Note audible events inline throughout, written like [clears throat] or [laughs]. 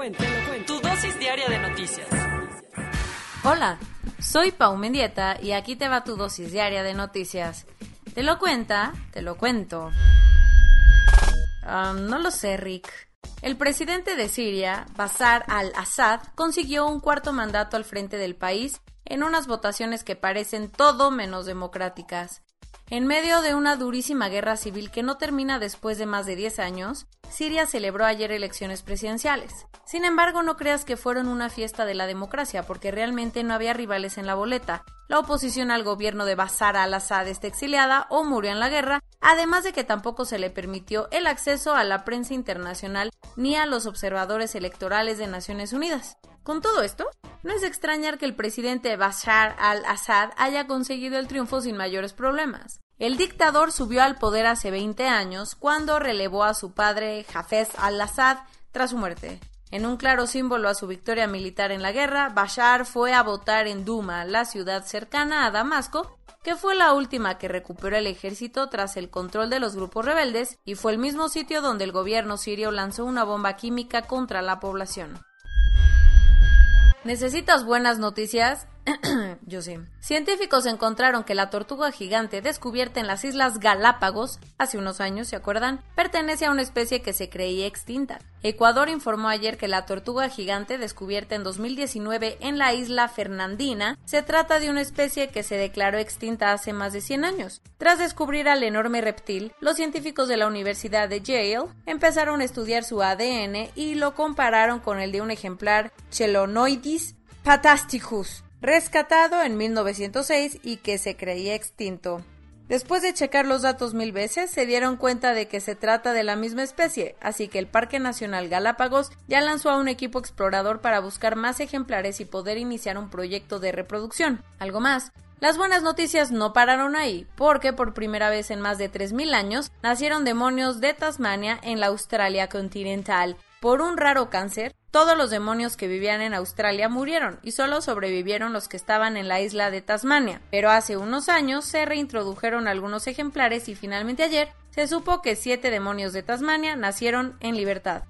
cuento, te lo cuento. Tu dosis diaria de noticias. Hola, soy Pau Mendieta y aquí te va tu dosis diaria de noticias. ¿Te lo cuenta? Te lo cuento. Um, no lo sé, Rick. El presidente de Siria, Bashar al-Assad, consiguió un cuarto mandato al frente del país en unas votaciones que parecen todo menos democráticas. En medio de una durísima guerra civil que no termina después de más de 10 años, Siria celebró ayer elecciones presidenciales. Sin embargo, no creas que fueron una fiesta de la democracia, porque realmente no había rivales en la boleta. La oposición al gobierno de Bashar al-Assad está exiliada o murió en la guerra, además de que tampoco se le permitió el acceso a la prensa internacional ni a los observadores electorales de Naciones Unidas. Con todo esto, no es extrañar que el presidente Bashar al-Assad haya conseguido el triunfo sin mayores problemas. El dictador subió al poder hace 20 años cuando relevó a su padre Hafez al-Assad tras su muerte. En un claro símbolo a su victoria militar en la guerra, Bashar fue a votar en Duma, la ciudad cercana a Damasco, que fue la última que recuperó el ejército tras el control de los grupos rebeldes y fue el mismo sitio donde el gobierno sirio lanzó una bomba química contra la población. ¿Necesitas buenas noticias? [clears throat] Yo. Científicos encontraron que la tortuga gigante descubierta en las Islas Galápagos hace unos años, ¿se acuerdan? Pertenece a una especie que se creía extinta. Ecuador informó ayer que la tortuga gigante descubierta en 2019 en la isla Fernandina se trata de una especie que se declaró extinta hace más de 100 años. Tras descubrir al enorme reptil, los científicos de la Universidad de Yale empezaron a estudiar su ADN y lo compararon con el de un ejemplar Chelonoidis patasticus rescatado en 1906 y que se creía extinto. Después de checar los datos mil veces, se dieron cuenta de que se trata de la misma especie, así que el Parque Nacional Galápagos ya lanzó a un equipo explorador para buscar más ejemplares y poder iniciar un proyecto de reproducción. Algo más, las buenas noticias no pararon ahí, porque por primera vez en más de 3.000 años nacieron demonios de Tasmania en la Australia continental. Por un raro cáncer, todos los demonios que vivían en Australia murieron y solo sobrevivieron los que estaban en la isla de Tasmania. Pero hace unos años se reintrodujeron algunos ejemplares y finalmente ayer se supo que siete demonios de Tasmania nacieron en libertad.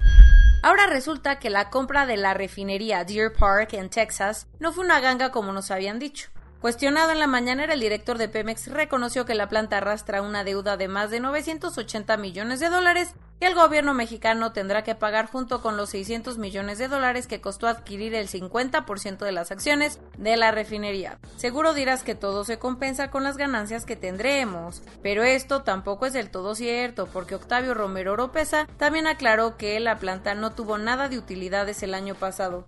Ahora resulta que la compra de la refinería Deer Park en Texas no fue una ganga como nos habían dicho. Cuestionado en la mañanera, el director de Pemex reconoció que la planta arrastra una deuda de más de 980 millones de dólares que el gobierno mexicano tendrá que pagar junto con los 600 millones de dólares que costó adquirir el 50% de las acciones de la refinería. Seguro dirás que todo se compensa con las ganancias que tendremos, pero esto tampoco es del todo cierto, porque Octavio Romero Oropesa también aclaró que la planta no tuvo nada de utilidades el año pasado.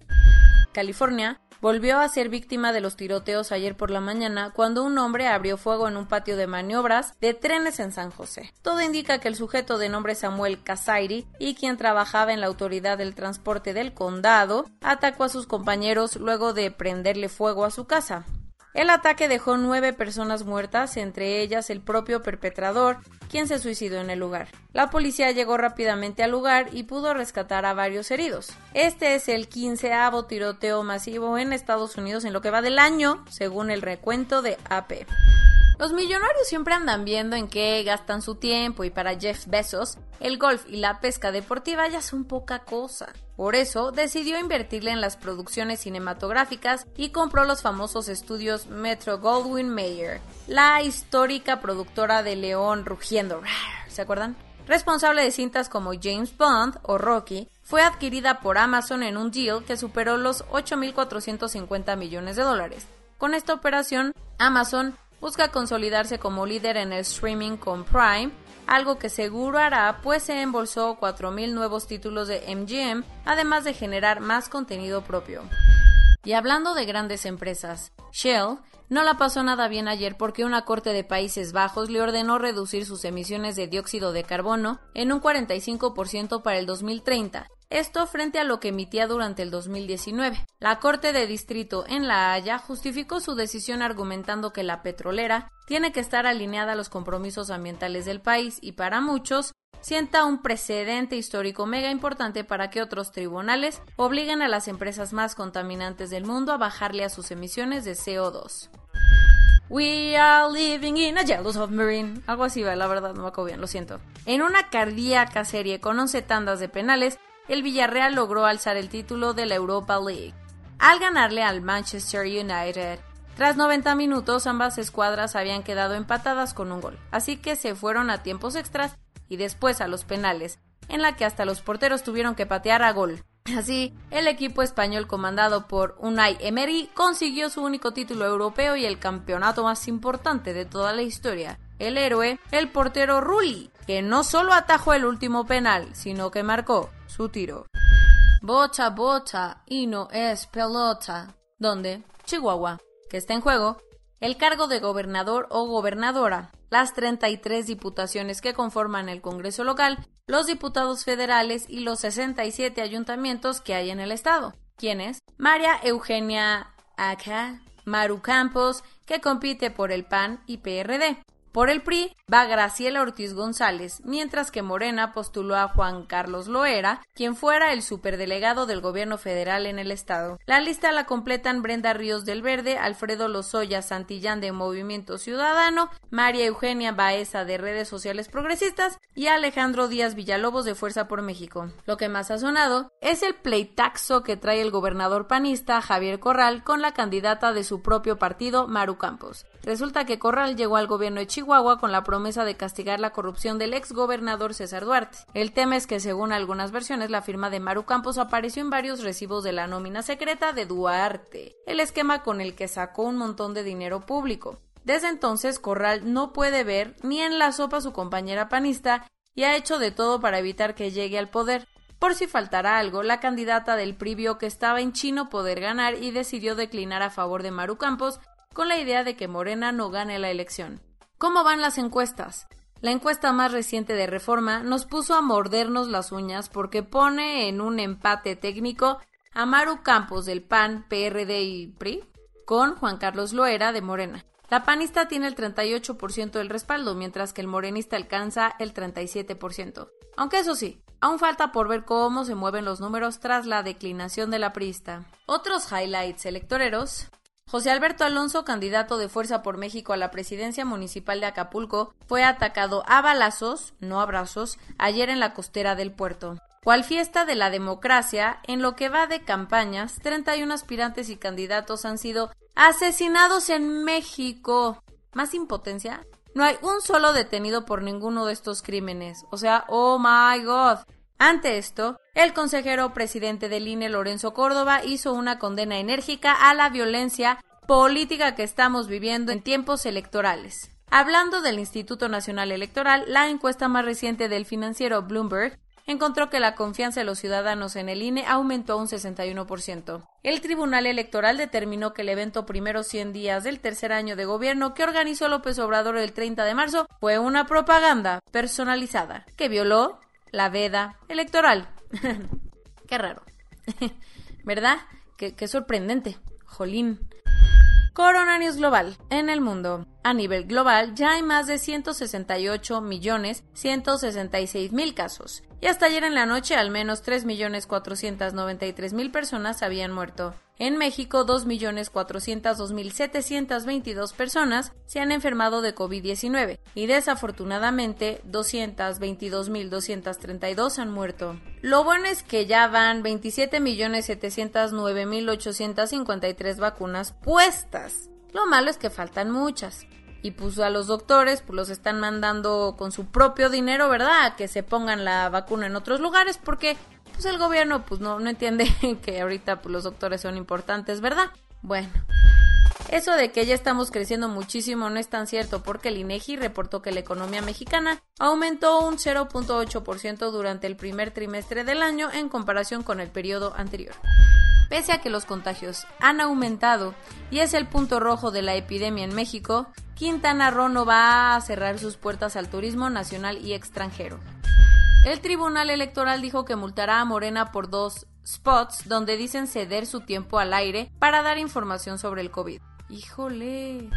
California volvió a ser víctima de los tiroteos ayer por la mañana cuando un hombre abrió fuego en un patio de maniobras de trenes en San José. Todo indica que el sujeto de nombre Samuel Casairi y quien trabajaba en la autoridad del transporte del condado atacó a sus compañeros luego de prenderle fuego a su casa. El ataque dejó nueve personas muertas, entre ellas el propio perpetrador, quien se suicidó en el lugar. La policía llegó rápidamente al lugar y pudo rescatar a varios heridos. Este es el quinceavo tiroteo masivo en Estados Unidos en lo que va del año, según el recuento de AP. Los millonarios siempre andan viendo en qué gastan su tiempo y para Jeff Bezos, el golf y la pesca deportiva ya son poca cosa. Por eso decidió invertirle en las producciones cinematográficas y compró los famosos estudios Metro Goldwyn Mayer, la histórica productora de León rugiendo, ¿se acuerdan? Responsable de cintas como James Bond o Rocky, fue adquirida por Amazon en un deal que superó los 8.450 millones de dólares. Con esta operación, Amazon busca consolidarse como líder en el streaming con Prime, algo que seguro hará pues se embolsó 4.000 nuevos títulos de MGM, además de generar más contenido propio. Y hablando de grandes empresas, Shell no la pasó nada bien ayer porque una corte de Países Bajos le ordenó reducir sus emisiones de dióxido de carbono en un 45% para el 2030 esto frente a lo que emitía durante el 2019. La Corte de Distrito en La Haya justificó su decisión argumentando que la petrolera tiene que estar alineada a los compromisos ambientales del país y para muchos sienta un precedente histórico mega importante para que otros tribunales obliguen a las empresas más contaminantes del mundo a bajarle a sus emisiones de CO2. We are living in a yellow submarine. Algo así va, la verdad, no me acuerdo bien, lo siento. En una cardíaca serie con 11 tandas de penales, el Villarreal logró alzar el título de la Europa League al ganarle al Manchester United. Tras 90 minutos, ambas escuadras habían quedado empatadas con un gol, así que se fueron a tiempos extras y después a los penales, en la que hasta los porteros tuvieron que patear a gol. [clears throat] Así, el equipo español comandado por Unai Emery consiguió su único título europeo y el campeonato más importante de toda la historia. El héroe, el portero Rulli, que no solo atajó el último penal, sino que marcó su tiro. Bocha, bocha, y no es pelota. Donde, Chihuahua, que está en juego, el cargo de gobernador o gobernadora, las 33 diputaciones que conforman el Congreso local, los diputados federales y los 67 ayuntamientos que hay en el estado. ¿Quiénes? María Eugenia Acá, Maru Campos, que compite por el PAN y PRD. Por el PRI va Graciela Ortiz González, mientras que Morena postuló a Juan Carlos Loera, quien fuera el superdelegado del gobierno federal en el estado. La lista la completan Brenda Ríos del Verde, Alfredo Lozoya Santillán de Movimiento Ciudadano, María Eugenia Baeza de Redes Sociales Progresistas y Alejandro Díaz Villalobos de Fuerza por México. Lo que más ha sonado es el pleitaxo que trae el gobernador panista Javier Corral con la candidata de su propio partido, Maru Campos. Resulta que Corral llegó al gobierno de Chihuahua con la promesa de castigar la corrupción del ex gobernador César Duarte. El tema es que, según algunas versiones, la firma de Maru Campos apareció en varios recibos de la nómina secreta de Duarte, el esquema con el que sacó un montón de dinero público. Desde entonces, Corral no puede ver ni en la sopa a su compañera panista y ha hecho de todo para evitar que llegue al poder. Por si faltara algo, la candidata del PRI vio que estaba en chino poder ganar y decidió declinar a favor de Maru Campos con la idea de que Morena no gane la elección. ¿Cómo van las encuestas? La encuesta más reciente de Reforma nos puso a mordernos las uñas porque pone en un empate técnico a Maru Campos del PAN, PRD y PRI con Juan Carlos Loera de Morena. La panista tiene el 38% del respaldo, mientras que el morenista alcanza el 37%. Aunque eso sí, aún falta por ver cómo se mueven los números tras la declinación de la priista. Otros highlights electoreros José Alberto Alonso, candidato de Fuerza por México a la presidencia municipal de Acapulco, fue atacado a balazos, no abrazos, ayer en la costera del puerto. Cual fiesta de la democracia, en lo que va de campañas, 31 aspirantes y candidatos han sido asesinados en México. ¿Más impotencia? No hay un solo detenido por ninguno de estos crímenes. O sea, oh my god. Ante esto, el consejero presidente del INE, Lorenzo Córdoba, hizo una condena enérgica a la violencia política que estamos viviendo en tiempos electorales. Hablando del Instituto Nacional Electoral, la encuesta más reciente del financiero Bloomberg encontró que la confianza de los ciudadanos en el INE aumentó un 61%. El Tribunal Electoral determinó que el evento Primero 100 días del tercer año de gobierno que organizó López Obrador el 30 de marzo fue una propaganda personalizada que violó la veda electoral. [laughs] Qué raro. [laughs] ¿Verdad? Qué, sorprendente. Jolín. Coronavirus global. En el mundo, a nivel global, ya hay más de 168 millones 166 mil casos. Y hasta ayer en la noche, al menos 3 millones 493 mil personas habían muerto. En México, 2.402.722 personas se han enfermado de COVID-19 y desafortunadamente 222.232 han muerto. Lo bueno es que ya van 27.709.853 vacunas puestas. Lo malo es que faltan muchas. Y pues a los doctores pues los están mandando con su propio dinero, ¿verdad? que se pongan la vacuna en otros lugares porque pues el gobierno pues no, no entiende [laughs] que ahorita pues, los doctores son importantes, ¿verdad? Bueno. Eso de que ya estamos creciendo muchísimo no es tan cierto porque el INEGI reportó que la economía mexicana aumentó un 0.8% durante el primer trimestre del año en comparación con el periodo anterior. Pese a que los contagios han aumentado y es el punto rojo de la epidemia en México, Quintana Roo no va a cerrar sus puertas al turismo nacional y extranjero. El Tribunal Electoral dijo que multará a Morena por dos spots donde dicen ceder su tiempo al aire para dar información sobre el COVID. Híjole.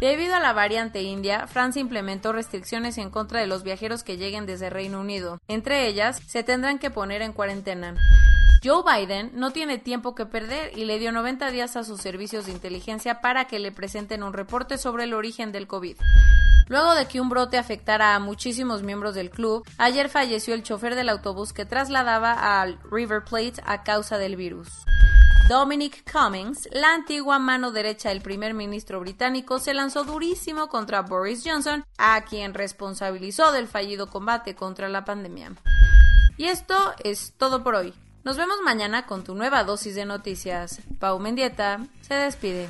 Debido a la variante india, Francia implementó restricciones en contra de los viajeros que lleguen desde Reino Unido. Entre ellas, se tendrán que poner en cuarentena. Joe Biden no tiene tiempo que perder y le dio 90 días a sus servicios de inteligencia para que le presenten un reporte sobre el origen del COVID. Luego de que un brote afectara a muchísimos miembros del club, ayer falleció el chofer del autobús que trasladaba al River Plate a causa del virus. Dominic Cummings, la antigua mano derecha del primer ministro británico, se lanzó durísimo contra Boris Johnson, a quien responsabilizó del fallido combate contra la pandemia. Y esto es todo por hoy. Nos vemos mañana con tu nueva dosis de noticias. Pau Mendieta se despide.